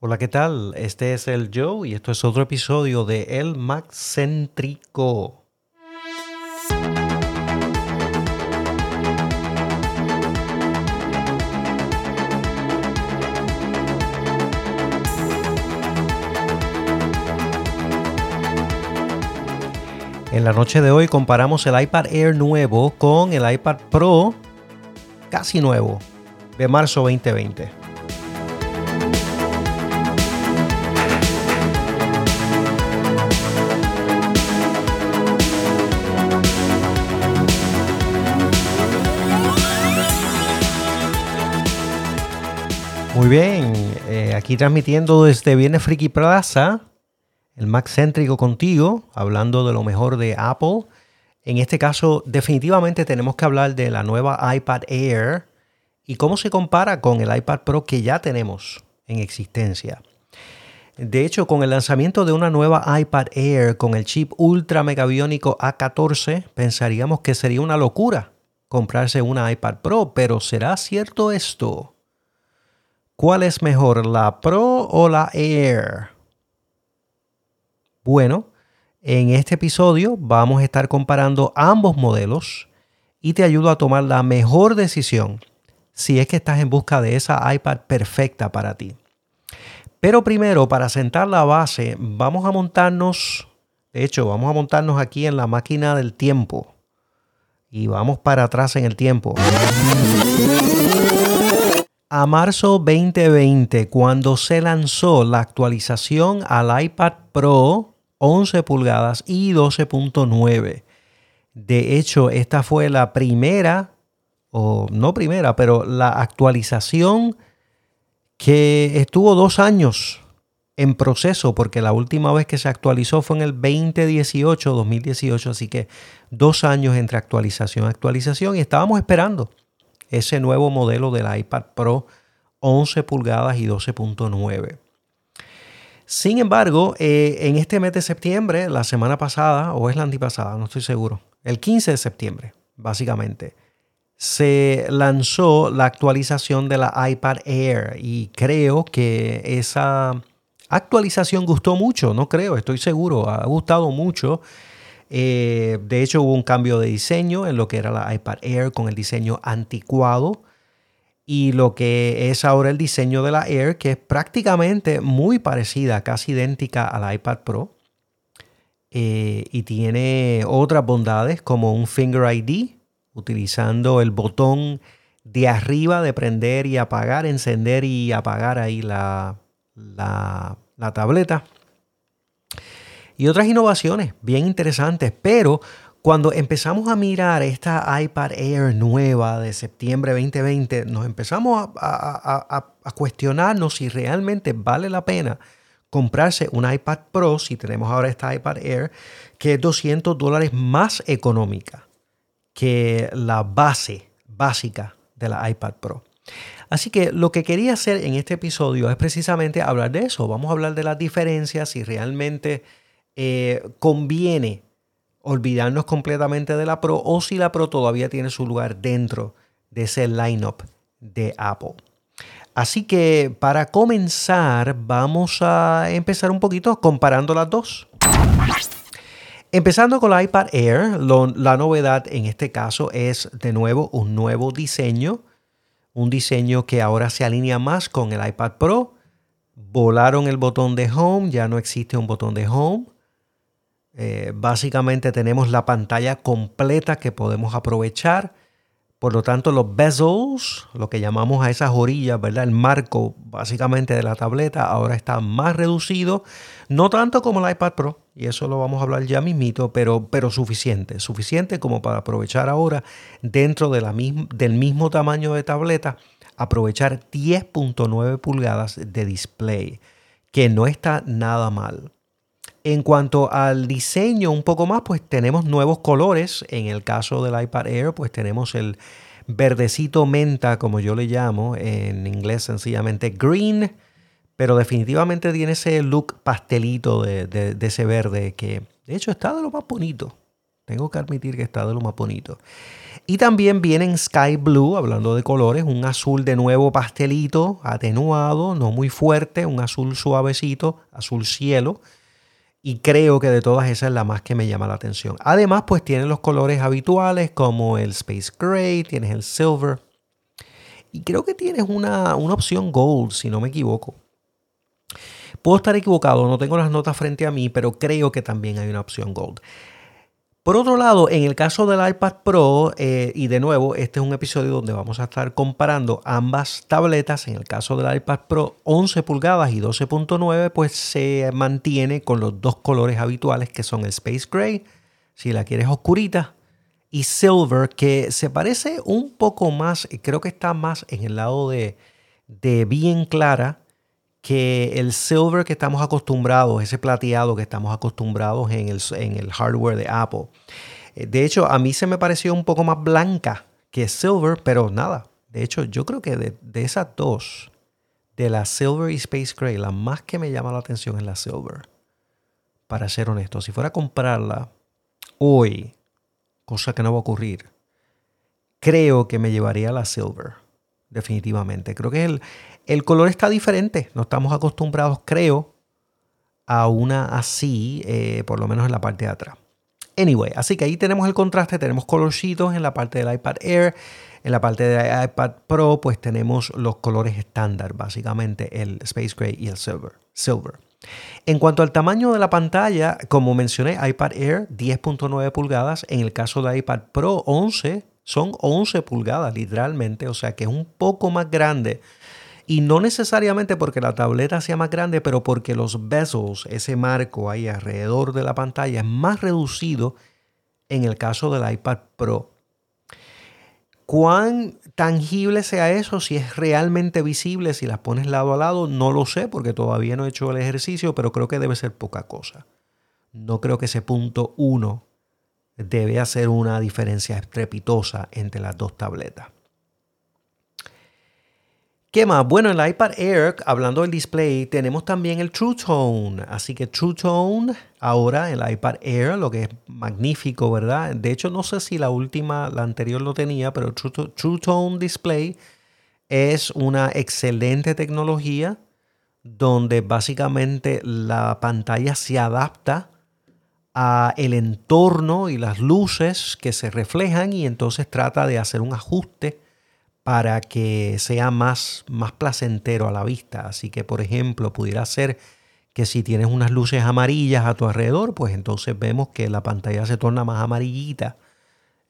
Hola, ¿qué tal? Este es el Joe y esto es otro episodio de El Mac Céntrico. En la noche de hoy comparamos el iPad Air nuevo con el iPad Pro casi nuevo de marzo 2020. Muy bien, eh, aquí transmitiendo desde Viernes Friki Plaza, el Mac céntrico contigo, hablando de lo mejor de Apple. En este caso, definitivamente tenemos que hablar de la nueva iPad Air y cómo se compara con el iPad Pro que ya tenemos en existencia. De hecho, con el lanzamiento de una nueva iPad Air con el chip ultra megabiónico A14, pensaríamos que sería una locura comprarse una iPad Pro, pero ¿será cierto esto? ¿Cuál es mejor, la Pro o la Air? Bueno, en este episodio vamos a estar comparando ambos modelos y te ayudo a tomar la mejor decisión si es que estás en busca de esa iPad perfecta para ti. Pero primero, para sentar la base, vamos a montarnos, de hecho, vamos a montarnos aquí en la máquina del tiempo y vamos para atrás en el tiempo a marzo 2020, cuando se lanzó la actualización al iPad Pro 11 pulgadas y 12.9. De hecho, esta fue la primera, o no primera, pero la actualización que estuvo dos años en proceso, porque la última vez que se actualizó fue en el 2018, 2018, así que dos años entre actualización y actualización, y estábamos esperando ese nuevo modelo del iPad Pro 11 pulgadas y 12.9. Sin embargo, eh, en este mes de septiembre, la semana pasada, o es la antipasada, no estoy seguro, el 15 de septiembre, básicamente, se lanzó la actualización de la iPad Air y creo que esa actualización gustó mucho, no creo, estoy seguro, ha gustado mucho eh, de hecho, hubo un cambio de diseño en lo que era la iPad Air con el diseño anticuado y lo que es ahora el diseño de la Air, que es prácticamente muy parecida, casi idéntica a la iPad Pro. Eh, y tiene otras bondades como un Finger ID, utilizando el botón de arriba de prender y apagar, encender y apagar ahí la, la, la tableta y otras innovaciones bien interesantes, pero cuando empezamos a mirar esta iPad Air nueva de septiembre 2020, nos empezamos a, cuestionarnos si realmente vale la pena comprarse un iPad Pro, si tenemos ahora esta iPad Air, que es 200 dólares más económica que la base básica de la iPad Pro. Así que lo que quería hacer en este episodio es precisamente hablar de eso. Vamos a hablar de las diferencias, si realmente eh, conviene olvidarnos completamente de la Pro o si la Pro todavía tiene su lugar dentro de ese lineup de Apple. Así que para comenzar vamos a empezar un poquito comparando las dos. Empezando con la iPad Air, la novedad en este caso es de nuevo un nuevo diseño, un diseño que ahora se alinea más con el iPad Pro. Volaron el botón de Home, ya no existe un botón de Home. Eh, básicamente tenemos la pantalla completa que podemos aprovechar. Por lo tanto, los bezels, lo que llamamos a esas orillas, ¿verdad? El marco básicamente de la tableta ahora está más reducido. No tanto como el iPad Pro, y eso lo vamos a hablar ya mismito, pero, pero suficiente. Suficiente como para aprovechar ahora dentro de la del mismo tamaño de tableta, aprovechar 10.9 pulgadas de display, que no está nada mal. En cuanto al diseño un poco más, pues tenemos nuevos colores. En el caso del iPad Air, pues tenemos el verdecito menta, como yo le llamo, en inglés sencillamente green, pero definitivamente tiene ese look pastelito de, ese verde que de hecho está de lo más bonito Tengo que admitir que está de lo más bonito. Y también viene Sky Blue, hablando de colores, un azul de nuevo pastelito, atenuado, no muy fuerte, un azul suavecito, azul cielo. Y creo que de todas esas es la más que me llama la atención. Además, pues tiene los colores habituales como el Space Gray, tienes el Silver. Y creo que tienes una, una opción Gold, si no me equivoco. Puedo estar equivocado, no tengo las notas frente a mí, pero creo que también hay una opción Gold. Por otro lado, en el caso del iPad Pro, eh, y de nuevo, este es un episodio donde vamos a estar comparando ambas tabletas. En el caso del iPad Pro 11 pulgadas y 12.9, pues se mantiene con los dos colores habituales que son el Space Gray, si la quieres oscurita, y Silver, que se parece un poco más, creo que está más en el lado de, de bien clara que el silver que estamos acostumbrados, ese plateado que estamos acostumbrados en el, en el hardware de Apple. Eh, de hecho, a mí se me pareció un poco más blanca que silver, pero nada. De hecho, yo creo que de, de esas dos, de la silver y space gray, la más que me llama la atención es la silver. Para ser honesto, si fuera a comprarla hoy, cosa que no va a ocurrir, creo que me llevaría la silver definitivamente. Creo que el, el color está diferente. No estamos acostumbrados, creo, a una así, eh, por lo menos en la parte de atrás. Anyway, así que ahí tenemos el contraste, tenemos colorcitos en la parte del iPad Air, en la parte del iPad Pro, pues tenemos los colores estándar, básicamente el Space Gray y el Silver. Silver. En cuanto al tamaño de la pantalla, como mencioné, iPad Air 10.9 pulgadas, en el caso de iPad Pro 11 son 11 pulgadas literalmente, o sea que es un poco más grande y no necesariamente porque la tableta sea más grande, pero porque los bezels, ese marco ahí alrededor de la pantalla, es más reducido en el caso del iPad Pro. ¿Cuán tangible sea eso? Si es realmente visible, si las pones lado a lado, no lo sé porque todavía no he hecho el ejercicio, pero creo que debe ser poca cosa. No creo que ese punto 1 debe hacer una diferencia estrepitosa entre las dos tabletas. ¿Qué más? Bueno, en el iPad Air, hablando del display, tenemos también el True Tone. Así que True Tone, ahora el iPad Air, lo que es magnífico, ¿verdad? De hecho, no sé si la última, la anterior lo tenía, pero True, True Tone Display es una excelente tecnología donde básicamente la pantalla se adapta a el entorno y las luces que se reflejan y entonces trata de hacer un ajuste para que sea más, más placentero a la vista. Así que, por ejemplo, pudiera ser que si tienes unas luces amarillas a tu alrededor, pues entonces vemos que la pantalla se torna más amarillita.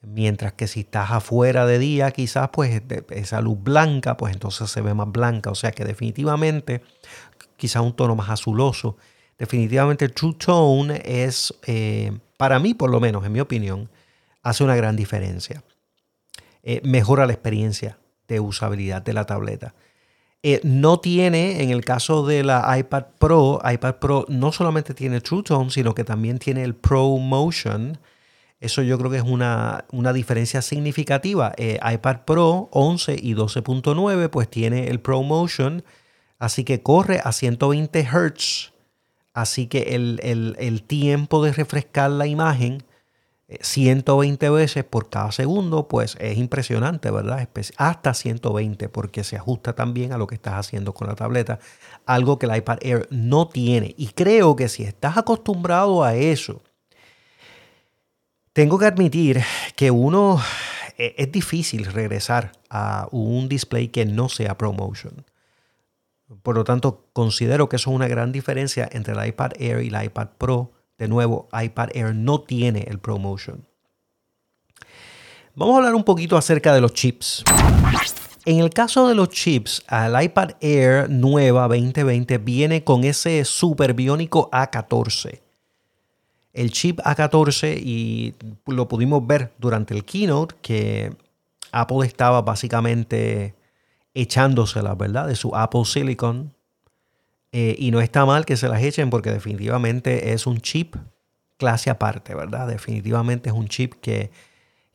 Mientras que si estás afuera de día, quizás pues esa luz blanca, pues entonces se ve más blanca. O sea que definitivamente, quizás un tono más azuloso. Definitivamente el True Tone es, eh, para mí por lo menos, en mi opinión, hace una gran diferencia. Eh, mejora la experiencia de usabilidad de la tableta. Eh, no tiene, en el caso de la iPad Pro, iPad Pro no solamente tiene True Tone, sino que también tiene el Pro Motion. Eso yo creo que es una, diferencia significativa. Eh, iPad Pro 11 y 12.9 pues tiene el Pro Motion, así que corre a 120 Hz. Así que el, el tiempo de refrescar la imagen 120 veces por cada segundo, pues es impresionante, ¿verdad? Hasta 120 porque se ajusta también a lo que estás haciendo con la tableta, algo que el iPad Air no tiene. Y creo que si estás acostumbrado a eso, tengo que admitir que uno e, es difícil regresar a un display que no sea ProMotion. Por lo tanto, considero que eso es una gran diferencia entre el iPad Air y el iPad Pro de nuevo, iPad Air no tiene el ProMotion. Vamos a hablar un poquito acerca de los chips. En el caso de los chips, el iPad Air nueva 2020 viene con ese super biónico A14. El chip A14 y lo pudimos ver durante el keynote que Apple estaba básicamente echándosela, ¿verdad? De su Apple Silicon eh, y no está mal que se las echen porque definitivamente es un chip clase aparte, ¿verdad? Definitivamente es un chip que,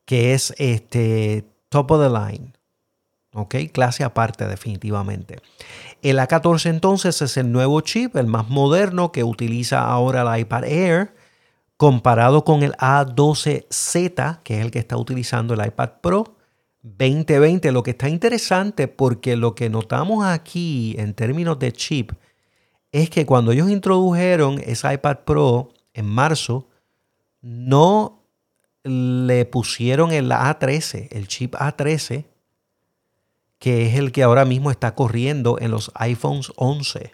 que es este top of the line. ¿Ok? Clase aparte definitivamente. El A14 entonces es el nuevo chip, el más moderno que utiliza ahora el iPad Air comparado con el A12Z, que es el que está utilizando el iPad Pro 2020. Lo que está interesante porque lo que notamos aquí en términos de chip es que cuando ellos introdujeron ese iPad Pro en marzo, no le pusieron el A13, el chip A13, que es el que ahora mismo está corriendo en los iPhones 11.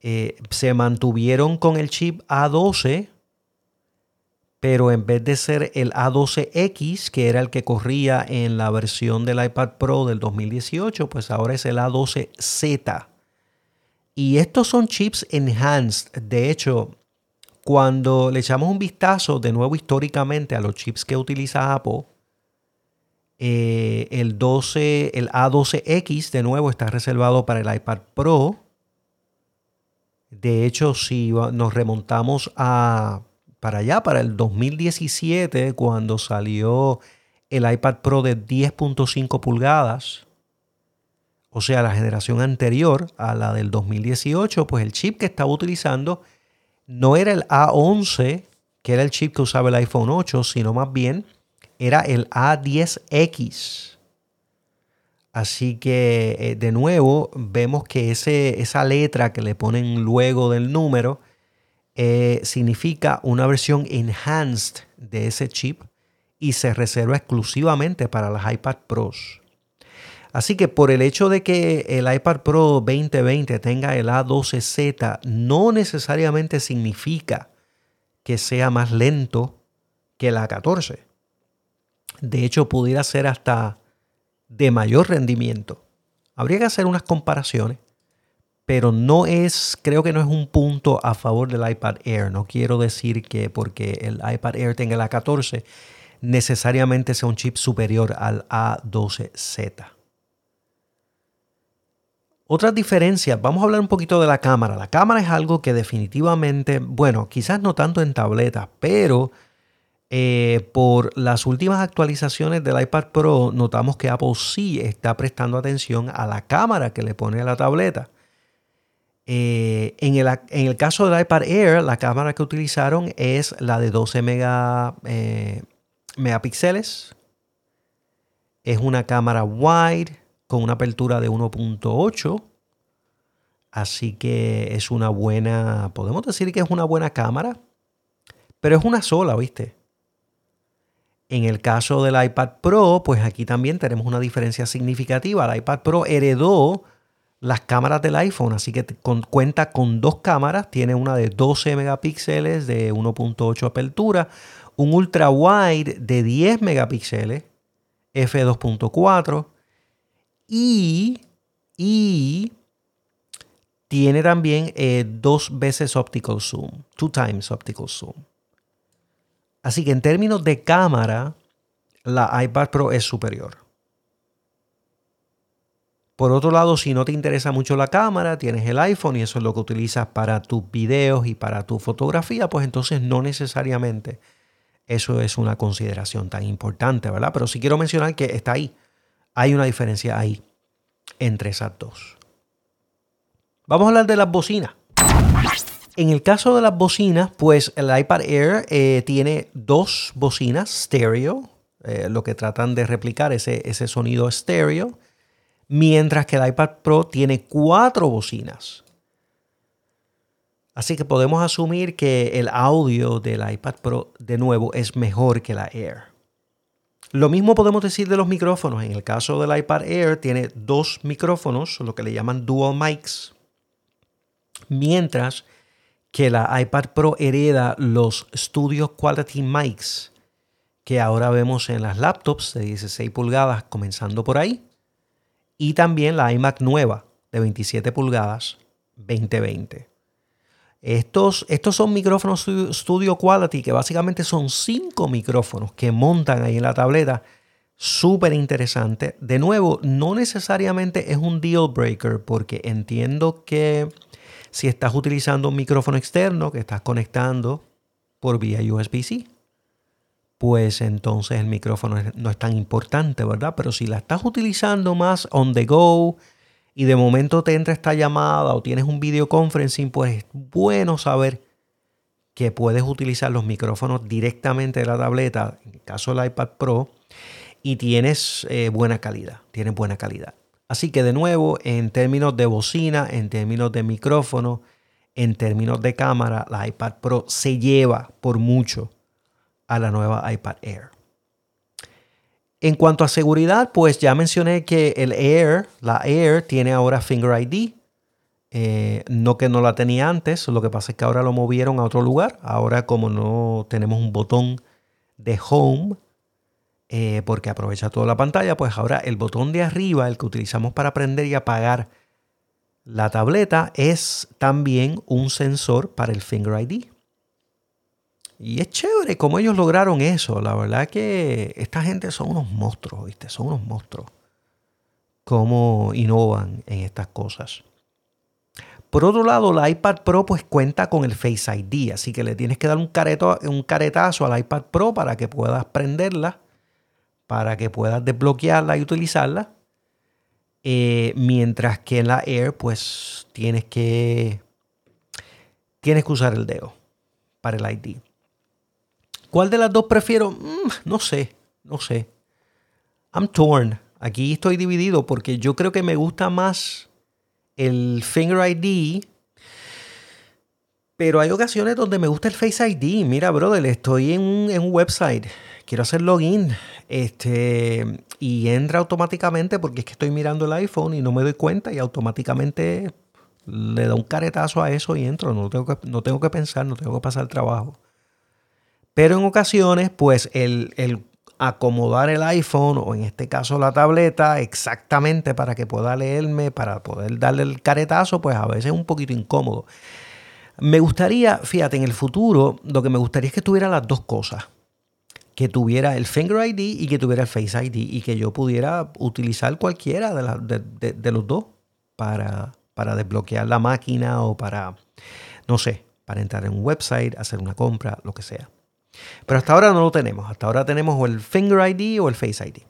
Eh, se mantuvieron con el chip A12, pero en vez de ser el A12X, que era el que corría en la versión del iPad Pro del 2018, pues ahora es el A12Z. Y estos son chips enhanced. De hecho, cuando le echamos un vistazo de nuevo históricamente a los chips que utiliza Apple, eh, el, 12, el A12X de nuevo está reservado para el iPad Pro. De hecho, si nos remontamos a para allá, para el 2017, cuando salió el iPad Pro de 10.5 pulgadas, o sea, la generación anterior a la del 2018, pues el chip que estaba utilizando no era el A11, que era el chip que usaba el iPhone 8, sino más bien era el A10X. Así que eh, de nuevo vemos que ese, esa letra que le ponen luego del número eh, significa una versión enhanced de ese chip y se reserva exclusivamente para las iPad Pros. Así que por el hecho de que el iPad Pro 2020 tenga el A12Z, no necesariamente significa que sea más lento que el A14. De hecho, pudiera ser hasta de mayor rendimiento. Habría que hacer unas comparaciones, pero no es, creo que no es un punto a favor del iPad Air. No quiero decir que porque el iPad Air tenga el A14, necesariamente sea un chip superior al A12Z. Otras diferencias, vamos a hablar un poquito de la cámara. La cámara es algo que definitivamente, bueno, quizás no tanto en tabletas, pero eh, por las últimas actualizaciones del iPad Pro notamos que Apple sí está prestando atención a la cámara que le pone a la tableta. Eh, en, el, caso del iPad Air, la cámara que utilizaron es la de 12 eh, megapíxeles. Es una cámara wide con una apertura de 1.8. Así que es una buena, podemos decir que es una buena cámara, pero es una sola, ¿viste? En el caso del iPad Pro, pues aquí también tenemos una diferencia significativa. El iPad Pro heredó las cámaras del iPhone, así que cuenta con dos cámaras. Tiene una de 12 megapíxeles de 1.8 apertura, un ultra wide de 10 megapíxeles f2.4 y, tiene también eh, dos veces optical zoom, two times optical zoom. Así que en términos de cámara, la iPad Pro es superior. Por otro lado, si no te interesa mucho la cámara, tienes el iPhone y eso es lo que utilizas para tus videos y para tu fotografía, pues entonces no necesariamente eso es una consideración tan importante, ¿verdad? Pero sí quiero mencionar que está ahí hay una diferencia ahí entre esas dos. Vamos a hablar de las bocinas. En el caso de las bocinas, pues el iPad Air eh, tiene dos bocinas stereo, eh, lo que tratan de replicar ese, ese sonido estéreo, mientras que el iPad Pro tiene cuatro bocinas. Así que podemos asumir que el audio del iPad Pro de nuevo es mejor que la Air. Lo mismo podemos decir de los micrófonos. En el caso del iPad Air tiene dos micrófonos, lo que le llaman dual mics, mientras que la iPad Pro hereda los Studio Quality Mics que ahora vemos en las laptops de 16 pulgadas, comenzando por ahí, y también la iMac nueva de 27 pulgadas 2020. Estos, estos son micrófonos Studio Quality, que básicamente son cinco micrófonos que montan ahí en la tableta. Súper interesante. De nuevo, no necesariamente es un deal breaker, porque entiendo que si estás utilizando un micrófono externo que estás conectando por vía USB-C, pues entonces el micrófono no es tan importante, ¿verdad? Pero si la estás utilizando más on the go, y de momento te entra esta llamada o tienes un video conferencing, pues es bueno saber que puedes utilizar los micrófonos directamente de la tableta, en el caso del iPad Pro, y tienes eh, buena calidad, tienes buena calidad. Así que de nuevo, en términos de bocina, en términos de micrófono, en términos de cámara, la iPad Pro se lleva por mucho a la nueva iPad Air. En cuanto a seguridad, pues ya mencioné que el Air, la Air, tiene ahora Finger ID. Eh, no que no la tenía antes, lo que pasa es que ahora lo movieron a otro lugar. Ahora como no tenemos un botón de Home, eh, porque aprovecha toda la pantalla, pues ahora el botón de arriba, el que utilizamos para prender y apagar la tableta, es también un sensor para el Finger ID. Y es chévere cómo ellos lograron eso. La verdad que esta gente son unos monstruos, ¿viste? Son unos monstruos. Cómo innovan en estas cosas. Por otro lado, la iPad Pro pues cuenta con el Face ID, así que le tienes que dar un, careto, un caretazo al iPad Pro para que puedas prenderla para que puedas desbloquearla y utilizarla. Eh, mientras que en la Air, pues tienes que, tienes que usar el dedo para el ID. ¿Cuál de las dos prefiero? Mm, no sé, no sé. I'm torn. Aquí estoy dividido porque yo creo que me gusta más el Finger ID. Pero hay ocasiones donde me gusta el Face ID. Mira, brother, estoy en en un website. Quiero hacer login este, y entra automáticamente porque es que estoy mirando el iPhone y no me doy cuenta y automáticamente le da un caretazo a eso y entro. No tengo que, no tengo que pensar, no tengo que pasar el trabajo. Pero en ocasiones, pues el, el acomodar el iPhone o en este caso la tableta exactamente para que pueda leerme, para poder darle el caretazo, pues a veces es un poquito incómodo. Me gustaría, fíjate, en el futuro, lo que me gustaría es que tuviera las dos cosas que tuviera el Finger ID y que tuviera el Face ID y que yo pudiera utilizar cualquiera de, los dos para, para desbloquear la máquina o para, no sé, para entrar en un website, hacer una compra, lo que sea. Pero hasta ahora no lo tenemos. Hasta ahora tenemos o el Finger ID o el Face ID.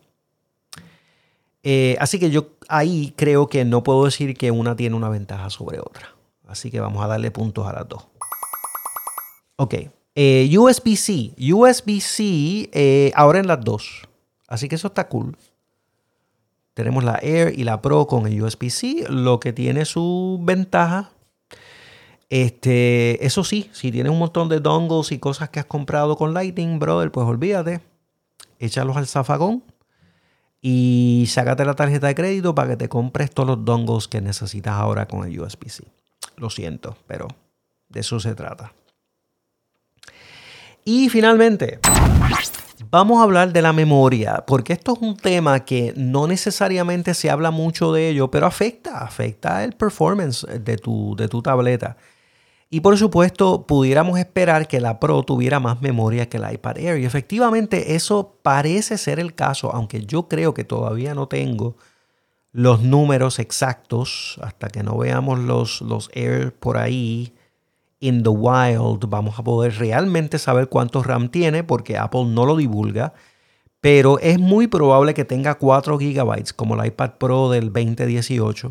Eh, así que yo ahí creo que no puedo decir que una tiene una ventaja sobre otra. Así que vamos a darle puntos a las dos. Ok, eh, USB-C. USB-C eh, ahora en las dos. Así que eso está cool. Tenemos la Air y la Pro con el USB-C, lo que tiene su ventaja. Este, eso sí, si tienes un montón de dongles y cosas que has comprado con Lightning, brother, pues olvídate. Échalos al zafagón y sácate la tarjeta de crédito para que te compres todos los dongles que necesitas ahora con el USB-C. Lo siento, pero de eso se trata. Y finalmente, vamos a hablar de la memoria, porque esto es un tema que no necesariamente se habla mucho de ello, pero afecta, afecta el performance de tu, de tu tableta. Y por supuesto, pudiéramos esperar que la Pro tuviera más memoria que la iPad Air. Y efectivamente eso parece ser el caso, aunque yo creo que todavía no tengo los números exactos hasta que no veamos los, los Air por ahí in the wild vamos a poder realmente saber cuánto RAM tiene porque Apple no lo divulga. Pero es muy probable que tenga 4 GB como el iPad Pro del 2018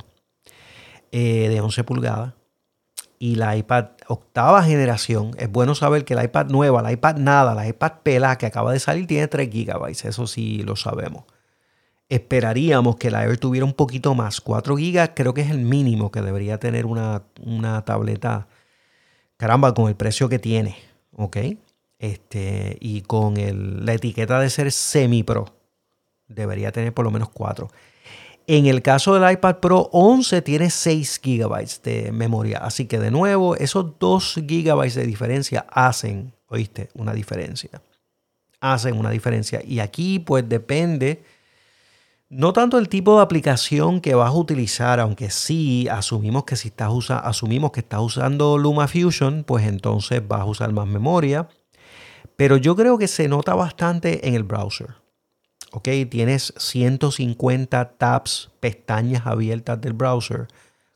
eh, de 11 pulgadas. Y la iPad octava generación, es bueno saber que la iPad nueva, la iPad nada, la iPad pela que acaba de salir tiene 3 GB, eso sí lo sabemos. Esperaríamos que la Air tuviera un poquito más, 4 GB creo que es el mínimo que debería tener una, una tableta caramba, con el precio que tiene, ¿ok? Este, y con la etiqueta de ser semi-pro, debería tener por lo menos 4. En el caso del iPad Pro 11 tiene 6 GB de memoria, así que de nuevo esos 2 GB de diferencia hacen, oíste, una diferencia. Hacen una diferencia. Y aquí pues depende no tanto el tipo de aplicación que vas a utilizar, aunque sí asumimos que si estás asumimos que estás usando LumaFusion, pues entonces vas a usar más memoria. Pero yo creo que se nota bastante en el browser. ¿Ok? Tienes 150 tabs, pestañas abiertas del browser.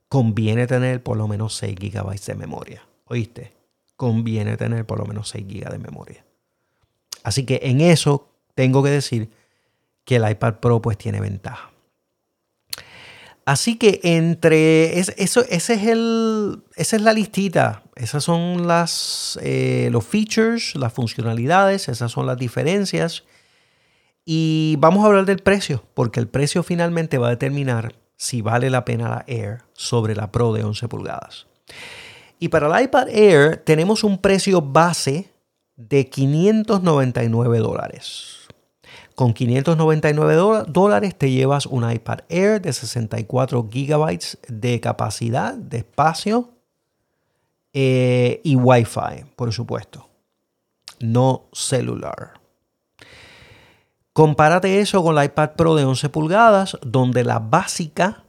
Conviene tener por lo menos 6 GB de memoria. ¿Oíste? Conviene tener por lo menos 6 GB de memoria. Así que en eso tengo que decir que el iPad Pro pues tiene ventaja. Así que entre eso, ese es el, esa es la listita. Esas son las, eh, los features, las funcionalidades, esas son las diferencias. Y vamos a hablar del precio, porque el precio finalmente va a determinar si vale la pena la Air sobre la Pro de 11 pulgadas. Y para el iPad Air tenemos un precio base de 599 dólares. Con 599 dólares te llevas un iPad Air de 64 gigabytes de capacidad, de espacio eh, y Wi-Fi, por supuesto. No celular. Compárate eso con la iPad Pro de 11 pulgadas, donde la básica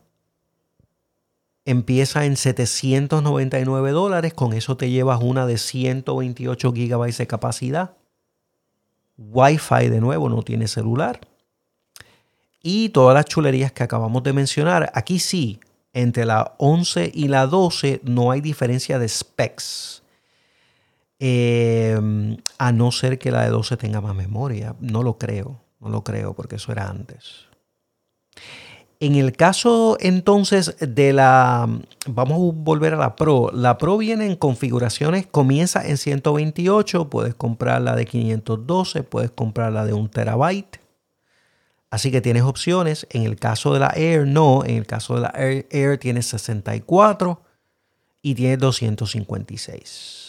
empieza en 799 dólares. Con eso te llevas una de 128 gigabytes de capacidad. Wi-Fi de nuevo, no tiene celular. Y todas las chulerías que acabamos de mencionar. Aquí sí, entre la 11 y la 12 no hay diferencia de specs. Eh, a no ser que la de 12 tenga más memoria. No lo creo. No lo creo porque eso era antes. En el caso entonces de la, vamos a volver a la Pro. La Pro viene en configuraciones, comienza en 128, puedes comprar la de 512, puedes comprar la de 1 terabyte. Así que tienes opciones. En el caso de la Air, no. En el caso de la Air, Air tienes 64 y tienes 256.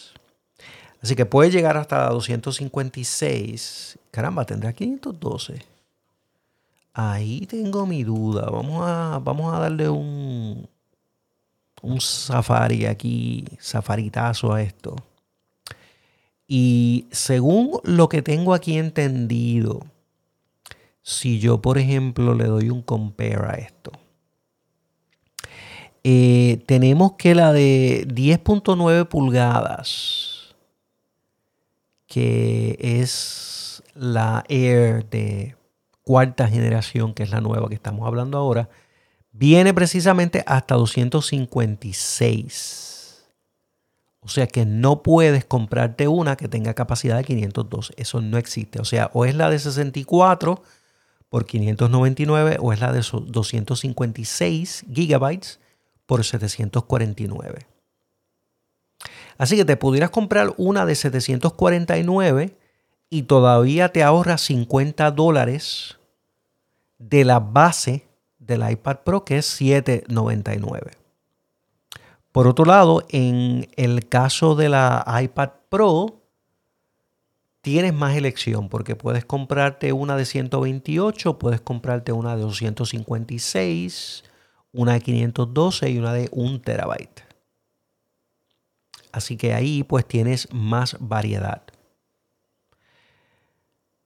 Así que puede llegar hasta 256. Caramba, tendrá 512. Ahí tengo mi duda. Vamos a, vamos a darle un, un safari aquí, safaritazo a esto. Y según lo que tengo aquí entendido, si yo, por ejemplo, le doy un compare a esto, eh, tenemos que la de 10.9 pulgadas que es la Air de cuarta generación, que es la nueva que estamos hablando ahora, viene precisamente hasta 256. O sea que no puedes comprarte una que tenga capacidad de 512. Eso no existe. O sea, o es la de 64 por 599 o es la de 256 gigabytes por 749. Así que te pudieras comprar una de 749 y todavía te ahorras 50 dólares de la base del iPad Pro que es 799. Por otro lado, en el caso de la iPad Pro, tienes más elección porque puedes comprarte una de 128, puedes comprarte una de 256, una de 512 y una de 1 terabyte. Así que ahí pues tienes más variedad.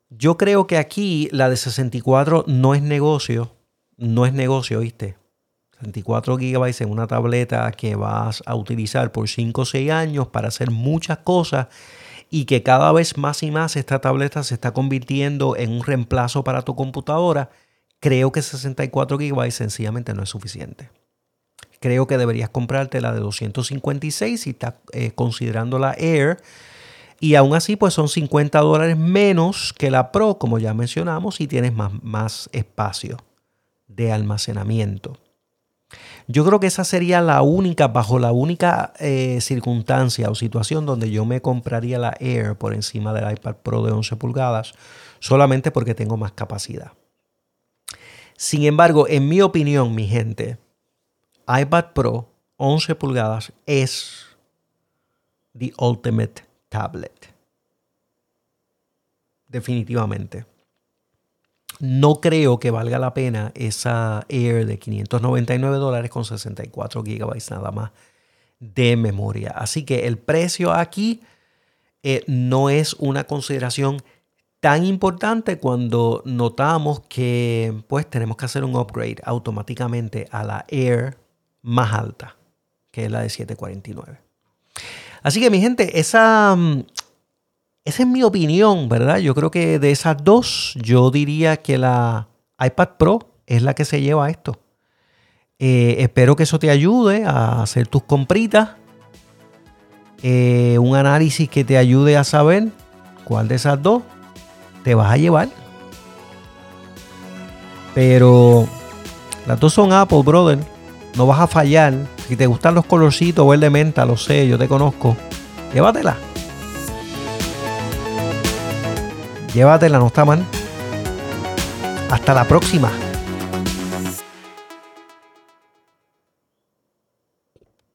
Yo creo que aquí la de 64 no es negocio. No es negocio, ¿viste? 64 GB en una tableta que vas a utilizar por 5 o 6 años para hacer muchas cosas y que cada vez más y más esta tableta se está convirtiendo en un reemplazo para tu computadora, creo que 64 GB sencillamente no es suficiente creo que deberías comprarte la de 256 si estás eh, considerando la Air. Y aún así, pues son 50 dólares menos que la Pro, como ya mencionamos, y tienes más, más espacio de almacenamiento. Yo creo que esa sería la única, bajo la única eh, circunstancia o situación donde yo me compraría la Air por encima del iPad Pro de 11 pulgadas, solamente porque tengo más capacidad. Sin embargo, en mi opinión, mi gente, iPad Pro 11 pulgadas es the ultimate tablet. Definitivamente. No creo que valga la pena esa Air de 599 dólares con 64 gigabytes nada más de memoria. Así que el precio aquí eh, no es una consideración tan importante cuando notamos que pues tenemos que hacer un upgrade automáticamente a la Air más alta, que es la de 749. Así que mi gente, esa, mm, esa es mi opinión, ¿verdad? Yo creo que de esas dos, yo diría que la iPad Pro es la que se lleva esto. Eh, espero que eso te ayude a hacer tus compritas. Eh, un análisis que te ayude a saber cuál de esas dos te vas a llevar. Pero las dos son Apple, brother. No vas a fallar. Si te gustan los colorcitos verde menta, lo sé, yo te conozco. Llévatela. Llévatela, no está mal. Hasta la próxima.